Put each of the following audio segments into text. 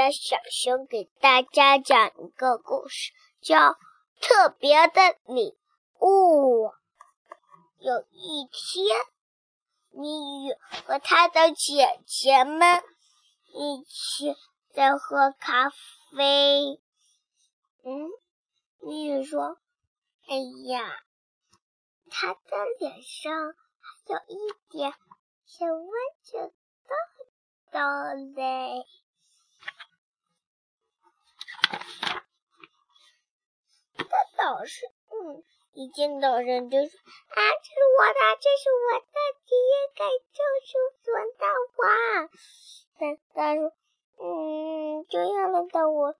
家小熊给大家讲一个故事，叫《特别的礼物》。有一天，谜语和他的姐姐们一起在喝咖啡。嗯，谜语说：“哎呀，他的脸上还有一点小蚊子痘痘嘞。”老师嗯，一见到人就说啊，这是我的，这是我的，爷爷该就是我的哇。但他说嗯，就要轮到我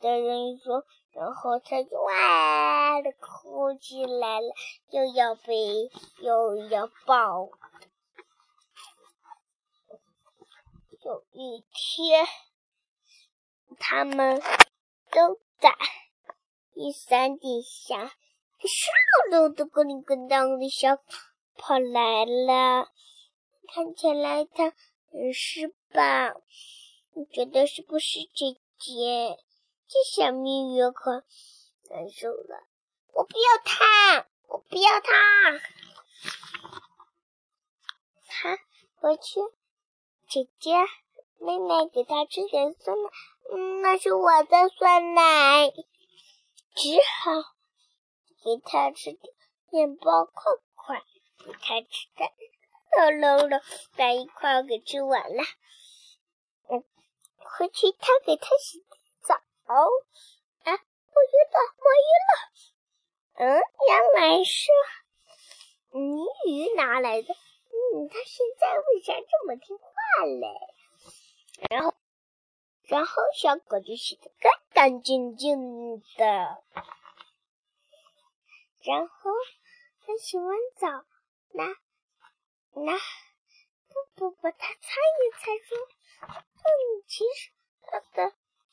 的人说，然后他就哇的哭起来了，又要背又要抱。有一天，他们都在。一山底下，上楼的咕铃咕当的小跑来了，看起来他很失败。你觉得是不是姐姐？这小蜜月可难受了。我不要他，我不要他。他回去，姐姐妹妹给他吃点酸奶。嗯，那是我的酸奶。只好给他吃点面包块块，给他吃的喽喽喽，把一块给吃完了。嗯，回去他给他洗澡。啊，我晕倒，我晕了。嗯，原来是泥鱼拿来的。嗯，他现在为啥这么听话嘞？然后。然后小狗就洗得干干净净的，然后他洗完澡，拿拿布布把它擦一擦，说：“嗯，其实它的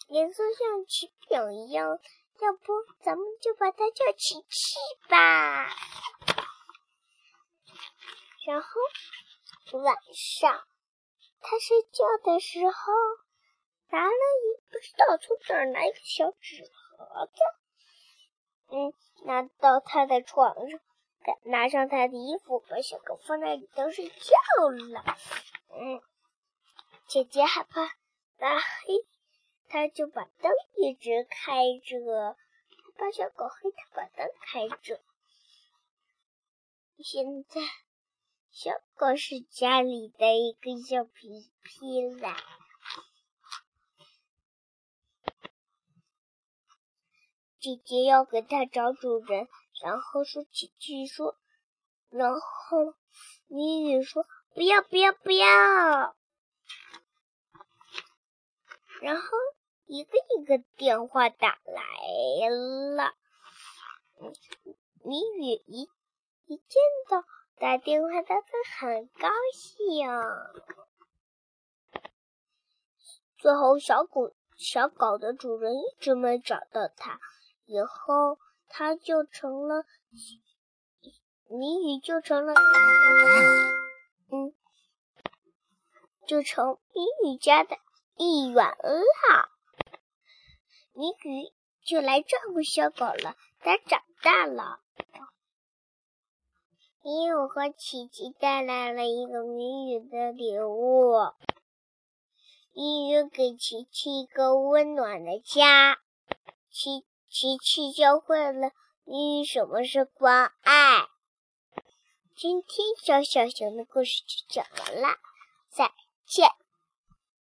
颜色像奇饼一样，要不咱们就把它叫琪琪吧。”然后晚上他睡觉的时候。拿了一不知道从哪儿拿一个小纸盒子，嗯，拿到他的床上，拿上他的衣服，把小狗放在里头睡觉了。嗯，姐姐害怕拉黑，他就把灯一直开着，把小狗黑，他把灯开着。现在，小狗是家里的一个小皮皮了。姐姐要给它找主人，然后说琪琪说，然后谜语说不要不要不要，然后一个一个电话打来了，谜语一一见到打电话，他就很高兴。最后，小狗小狗的主人一直没找到它。以后，它就成了谜语，就成了嗯，就成谜语家的一员了。谜语就来照顾小狗了。它长大了，谜语和琪琪带来了一个谜语的礼物。谜语给琪琪一个温暖的家。琪。琪琪教会了你什么是关爱。今天小小熊的故事就讲完了，再见。